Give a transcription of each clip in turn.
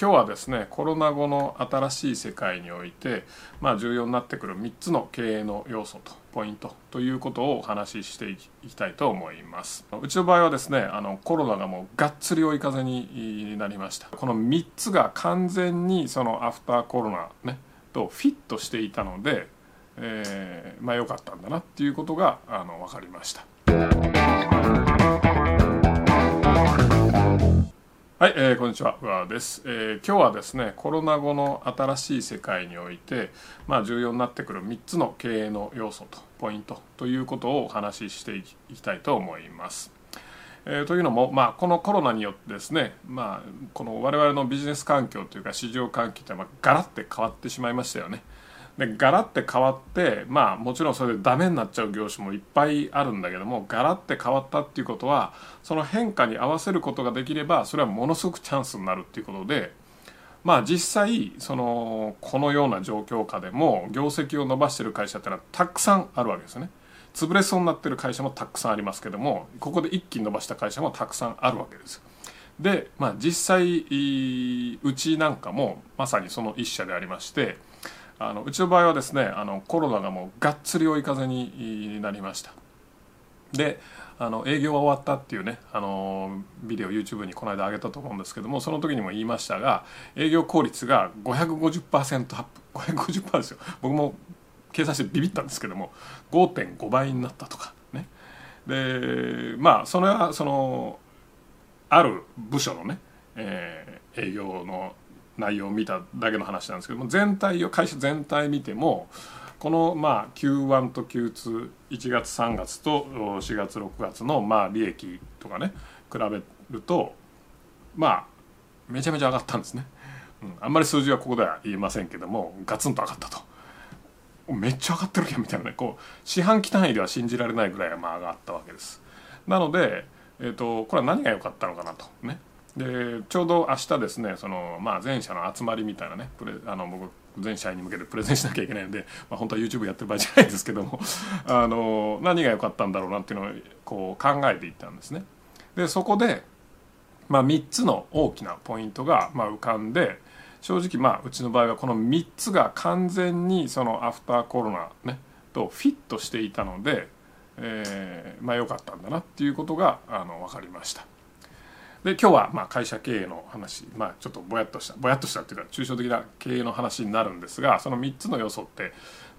今日はですねコロナ後の新しい世界において、まあ、重要になってくる3つの経営の要素とポイントということをお話ししていきたいと思います。うちの場合はですねあのコロナがもうがっつり追い風になりました。この3つが完全にそのアフターコロナねとフィットしていたので、えー、まあ良かったんだなっていうことがあの分かりました。はい、えー、こんにちは、うです、えー、今日はですね、コロナ後の新しい世界において、まあ、重要になってくる3つの経営の要素とポイントということをお話ししていきたいと思います。えー、というのも、まあ、このコロナによってですね、まあ、この我々のビジネス環境というか市場環境って、まあ、ガラッて変わってしまいましたよね。でガラッて変わってまあもちろんそれでダメになっちゃう業種もいっぱいあるんだけどもガラッて変わったっていうことはその変化に合わせることができればそれはものすごくチャンスになるっていうことでまあ実際そのこのような状況下でも業績を伸ばしてる会社ってのはたくさんあるわけですね。潰れそうになってる会社もたくさんありますけどもここで一気に伸ばした会社もたくさんあるわけです。でまあ実際うちなんかもまさにその一社でありましてあのうちの場合はですねあのコロナがもうがっつり追い風になりました。であの営業は終わったっていうねあのビデオ YouTube にこの間上げたと思うんですけどもその時にも言いましたが営業効率が550%アップ。550%ですよ。僕も計算してビビったんですけども5.5倍になったとかね。でまあそれはそのある部署のね、えー、営業の内容を見ただけの話なんですけども全体を会社全体見てもこのまあ Q1 と Q21 月3月と4月6月のまあ利益とかね比べるとまあめちゃめちゃ上がったんですね、うん、あんまり数字はここでは言えませんけどもガツンと上がったと。めっちゃ上がってるやんみたいなね。こう四半期単位では信じられないぐらいまあ上がったわけです。なので、えーと、とこれは何が良かったのかなとね。でちょうど明日ですねその、まあ、全社の集まりみたいなねプレあの僕全社員に向けてプレゼンしなきゃいけないんで、まあ、本当は YouTube やってる場合じゃないですけども あの何が良かったんだろうなっていうのをこう考えていったんですね。でそこで、まあ、3つの大きなポイントが、まあ、浮かんで正直まあうちの場合はこの3つが完全にそのアフターコロナ、ね、とフィットしていたので、えー、まあ良かったんだなっていうことがあの分かりました。で今日はまあ会社経営の話、まあ、ちょっとぼやっとしたぼやっとしたっていうか抽象的な経営の話になるんですがその3つの要素って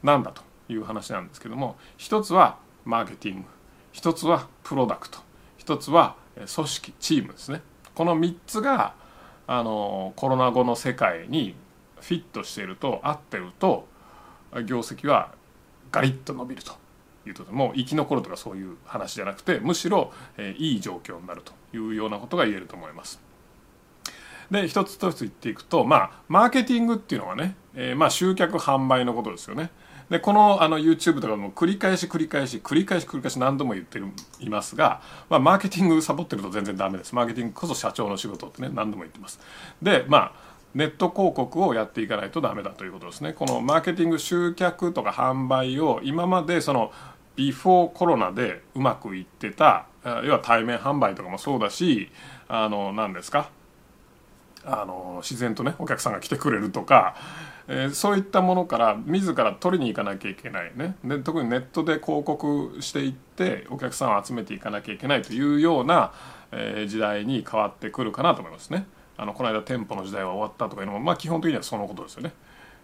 何だという話なんですけども一つはマーケティング一つはプロダクト一つは組織チームですね。この3つがあのコロナ後の世界にフィットしていると合ってると業績はガリッと伸びると。いうとも生き残るとかそういう話じゃなくてむしろ、え、いい状況になるというようなことが言えると思います。で一つ一つ言っていくとまあマーケティングっていうのはね、えー、まあ集客販売のことですよね。でこのあの YouTube とかも繰り返し繰り返し繰り返し繰り返し何度も言ってるいますが、まあ、マーケティングサボってると全然ダメですマーケティングこそ社長の仕事ってね何度も言ってますでまあネット広告をやっていかないとダメだということですねこのマーケティング集客とか販売を今までそのビフォーコロナでうまくいってた要は対面販売とかもそうだしあの何ですか？あの自然とねお客さんが来てくれるとか、えー、そういったものから自ら取りに行かなきゃいけないねで特にネットで広告していってお客さんを集めていかなきゃいけないというような、えー、時代に変わってくるかなと思いますね。あのこの間店舗の時代は終わったとかいうのも、まあ、基本的にはそのことですよね。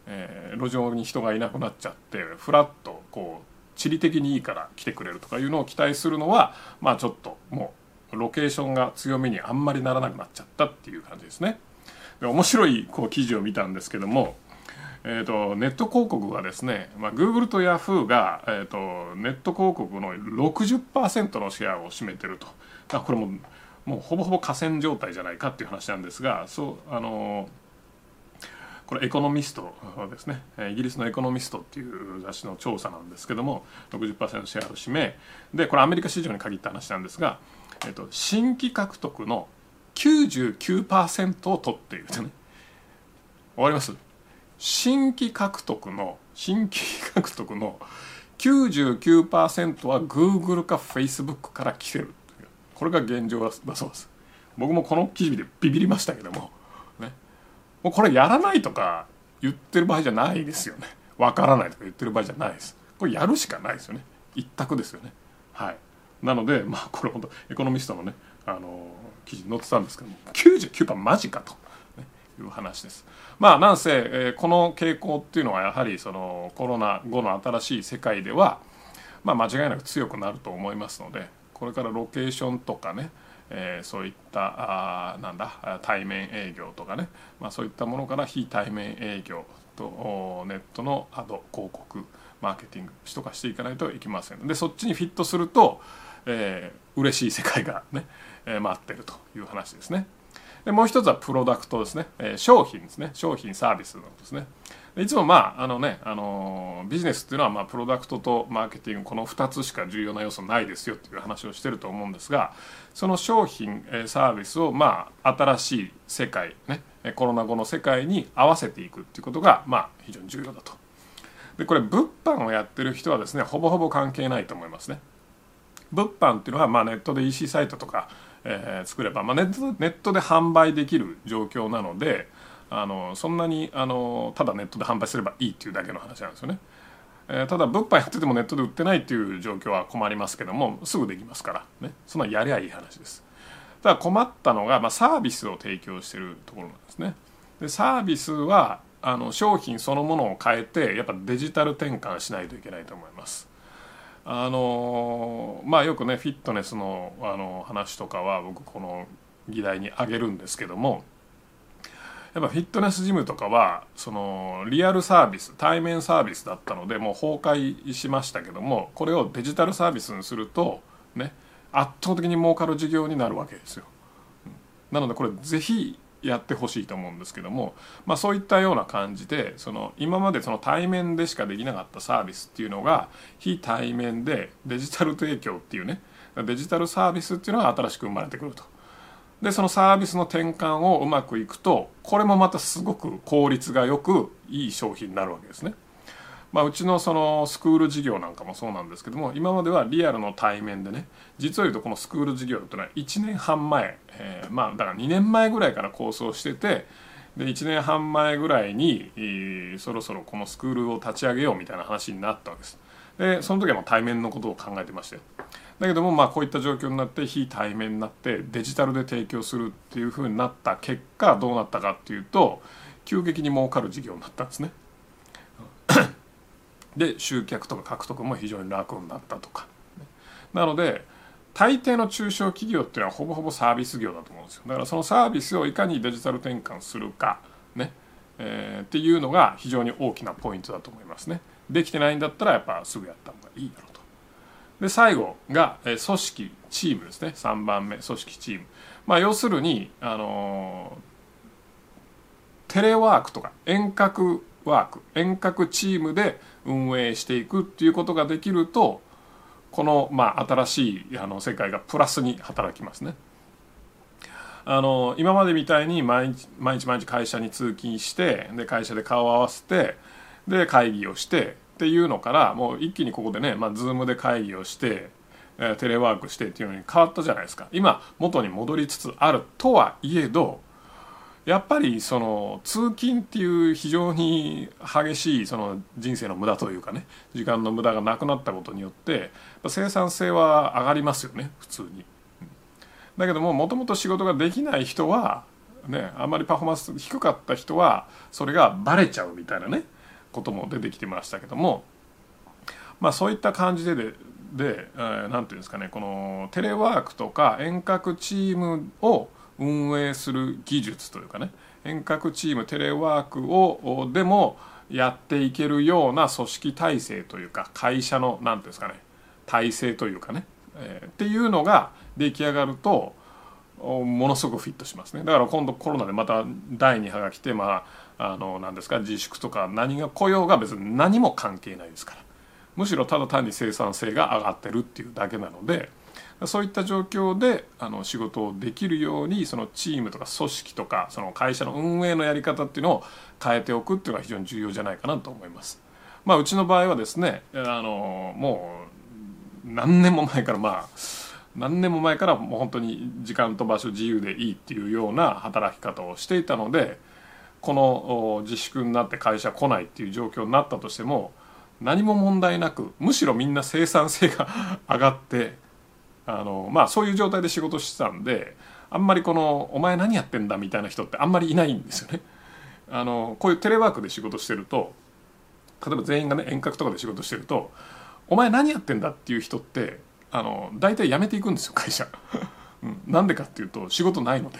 えー、路上に人がいなくなっちゃってフラッとこう地理的にいいから来てくれるとかいうのを期待するのはまあちょっともうロケーションが強めにあんまりならなくなっちゃったっていう感じですね。で面白いこう記事を見たんですけども、えーと、ネット広告がですね、まあ、Google と Yahoo が、えーと、ネット広告の60%のシェアを占めてるとこれももうほぼほぼ河川状態じゃないかっていう話なんですがそうあのーこれエコノミストですね。イギリスのエコノミストっていう雑誌の調査なんですけども60%シェアを占めでこれアメリカ市場に限った話なんですが、えっと、新規獲得の99%を取っているとね。終わります？新規獲得の新規獲得の99%は Google か Facebook から来てるこれが現状だそうです。僕もこの記事でビビりましたけども。もうこれやらないとか言ってる場合じゃないですよね。わからないとか言ってる場合じゃないです。これやるしかないですよね。一択ですよね。はい。なのでまあこれ本当エコノミストのねあの記事に載ってたんですけども99%マジかと、いう話です。まあなんせ、えー、この傾向っていうのはやはりそのコロナ後の新しい世界ではまあ間違いなく強くなると思いますのでこれからロケーションとかねえ、そういったあなんだ対面営業とかね、まあ、そういったものから非対面営業とネットのアド広告マーケティングとかしていかないといけません。でそっちにフィットすると、えー、嬉しい世界がね、え、待ってるという話ですね。でもう一つはプロダクトですね、えー、商品ですね商品サービスのですねいつもまああのね、あのビジネスっていうのはまあプロダクトとマーケティングこの2つしか重要な要素ないですよっていう話をしてると思うんですがその商品サービスをまあ新しい世界ねコロナ後の世界に合わせていくっていうことがまあ非常に重要だと。でこれ物販をやってる人はですねほぼほぼ関係ないと思いますね。物販っていうのはまあネットで EC サイトとか、えー、作れば、まあ、ネットネットで販売できる状況なのであのそんなにあのただネットで販売すればいいっていうだけの話なんですよね。えー、ただ物販やっててもネットで売ってないっていう状況は困りますけどもすぐできますからねそんなやりゃいい話です。ただ困ったのが、まあ、サービスを提供してるところなんですね。でサービスはあの商品そのものを変えてやっぱデジタル転換しないといけないと思います。あのまあよくねフィットネスのあの話とかは僕この議題に挙げるんですけどもやっぱフィットネスジムとかはそのリアルサービス対面サービスだったのでもう崩壊しましたけどもこれをデジタルサービスにするとね圧倒的に儲かる事業になるわけですよ。なのでこれぜひやってほしいと思うんですけども、まあ、そういったような感じでその今までその対面でしかできなかったサービスっていうのが非対面でデジタル提供っていうねデジタルサービスっていうのが新しく生まれてくると。でそのサービスの転換をうまくいくとこれもまたすごく効率がよくいい商品になるわけですね。まあ、うちのそのスクール事業なんかもそうなんですけども今まではリアルの対面でね実を言うとこのスクール事業っていうのは1年半前、えー、まあだから2年前ぐらいから構想しててで1年半前ぐらいに、そろそろこのスクールを立ち上げようみたいな話になったわけです。でその時はもう対面のことを考えてましたよ。だけどもまあこういった状況になって非対面になってデジタルで提供するっていうふうになった結果どうなったかっていうと急激に儲かる事業になったんですね。で集客とか獲得も非常に楽になったとか。なので大抵の中小企業っていうのはほぼほぼサービス業だと思うんですよ。だからそのサービスをいかにデジタル転換するかね、えー、っていうのが非常に大きなポイントだと思いますね。できてないんだったらやっぱすぐやった方がいいだろうと。で最後が、え、組織チームですね。3番目組織チーム。まあ要するにあのー、テレワークとか遠隔ワーク遠隔チームで運営していくっていうことができるとこの、まあ、新しいあの世界がプラスに働きますね。あの今までみたいに毎日毎日毎日会社に通勤してで会社で顔を合わせてで会議をしてっていうのからもう一気にここでね、まあ、Zoom で会議をしてテレワークしてっていうのに変わったじゃないですか今元に戻りつつあるとはいえどやっぱりその通勤っていう非常に激しいその人生の無駄というかね時間の無駄がなくなったことによって生産性は上がりますよね普通に。だけどももともと仕事ができない人はねあんまりパフォーマンス低かった人はそれがバレちゃうみたいなねことも出てきてましたけどもまあそういった感じででで何、て言うんですかねこのテレワークとか遠隔チームを運営する技術というかね遠隔チームテレワークをでもやっていけるような組織体制というか会社の何ていうんですかね体制というかね、えー、っていうのが出来上がるとものすごくフィットしますね。だから今度コロナでまた第2波が来てまああの何ですか自粛とか何が来ようが別に何も関係ないですから。むしろただ単に生産性が上がってるっていうだけなのでそういった状況であの仕事をできるようにそのチームとか組織とかその会社の運営のやり方っていうのを変えておくっていうのが非常に重要じゃないかなと思います。まあ、うちの場合はですねあのもう何年も前からまあ何年も前からもう本当に時間と場所自由でいいっていうような働き方をしていたのでこの自粛になって会社来ないっていう状況になったとしても何も問題なくむしろみんな生産性が上がってあのまあそういう状態で仕事してたんであんまりこの「お前何やってんだ」みたいな人ってあんまりいないんですよね。あのこういうテレワークで仕事してると例えば全員がね遠隔とかで仕事してると「お前何やってんだ」っていう人ってあの大体辞めていくんですよ会社。うん、なんでかっていうと仕事ないので。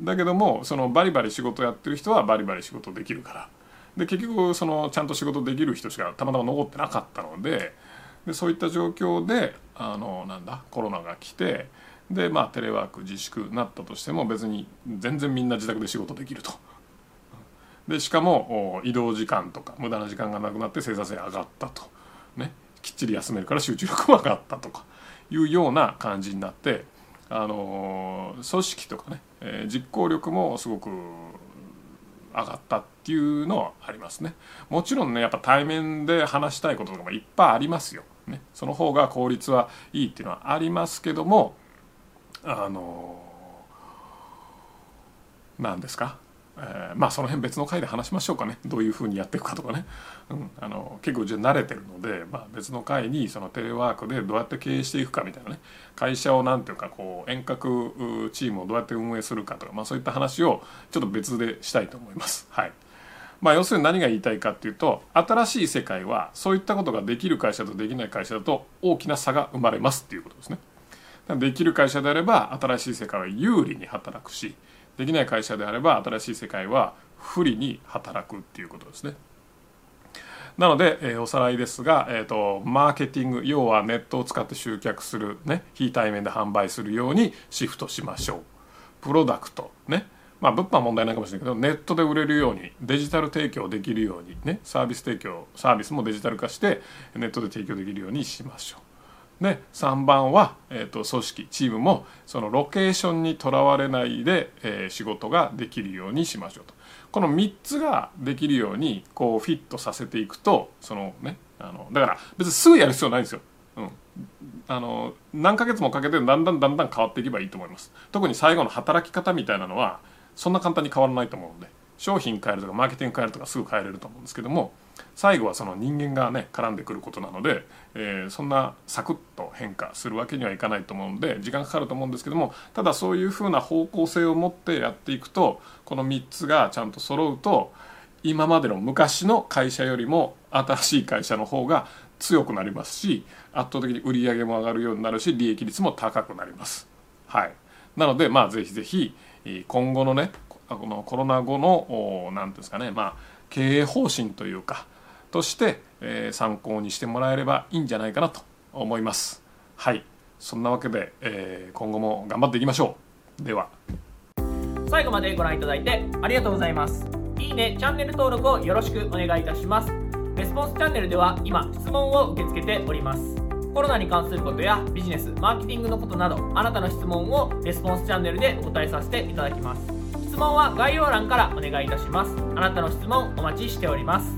だけどもそのバリバリ仕事やってる人はバリバリ仕事できるからで結局そのちゃんと仕事できる人しかたまたま残ってなかったのででそういった状況であのなんだコロナが来てでまあテレワーク自粛なったとしても別に全然みんな自宅で仕事できると。でしかも移動時間とか無駄な時間がなくなって生産性上がったと、ね、きっちり休めるから集中力も上がったとかいうような感じになってあの組織とかね、えー、実行力もすごく上がったっていうのはありますね。もちろんねやっぱ対面で話したいこととかもいっぱいありますよ、ね、その方が効率はいいっていうのはありますけどもあの何ですか？えー、まあその辺別の回で話しましょうかね。どういうふうにやっていくかとかね、うん、あの結構じゃ慣れてるので、まあ、別の回にそのテレワークでどうやって経営していくかみたいなね。会社を何ていうかこう遠隔チームをどうやって運営するかとか、まあ、そういった話をちょっと別でしたいと思います。はい。まあ、要するに何が言いたいかっていうと新しい世界はそういったことができる会社とできない会社だと大きな差が生まれますっていうことですね。できる会社であれば新しい世界は有利に働くしできない会社であれば新しい世界は不利に働くっていうことですね。なので、えー、おさらいですが、えーと、マーケティング要はネットを使って集客する、ね、非対面で販売するようにシフトしましょう。プロダクトねまあ物販問題ないかもしれないけどネットで売れるようにデジタル提供できるようにねサービス提供サービスもデジタル化してネットで提供できるようにしましょう。で3番は、えーと、組織チームもそのロケーションにとらわれないで、えー、仕事ができるようにしましょうとこの3つができるようにこうフィットさせていくとそのねあのだから別にすぐやる必要ないんですよ。うん、あの何ヶ月もかけてだんだんだんだん変わっていけばいいと思います特に最後の働き方みたいなのはそんな簡単に変わらないと思うので商品変えるとかマーケティング変えるとかすぐ変えれると思うんですけども最後はその人間がね絡んでくることなので、えー、そんなサクッと変化するわけにはいかないと思うので時間かかると思うんですけどもただそういうふうな方向性を持ってやっていくとこの3つがちゃんと揃うと今までの昔の会社よりも新しい会社の方が強くなりますし圧倒的に売り上げも上がるようになるし利益率も高くなります。はい、なのでまあぜひぜひ今後のねこのコロナ後の何ていうんですかねまあ経営方針というかとして、えー、参考にしてもらえればいいんじゃないかなと思います。はい。そんなわけで、えー、今後も頑張っていきましょう。では。最後までご覧いただいてありがとうございます。いいねチャンネル登録をよろしくお願いいたします。レスポンスチャンネルでは今質問を受け付けております。コロナに関することやビジネスマーケティングのことなどあなたの質問をレスポンスチャンネルでお答えさせていただきます。質問は概要欄からお願いいたします。あなたの質問お待ちしております。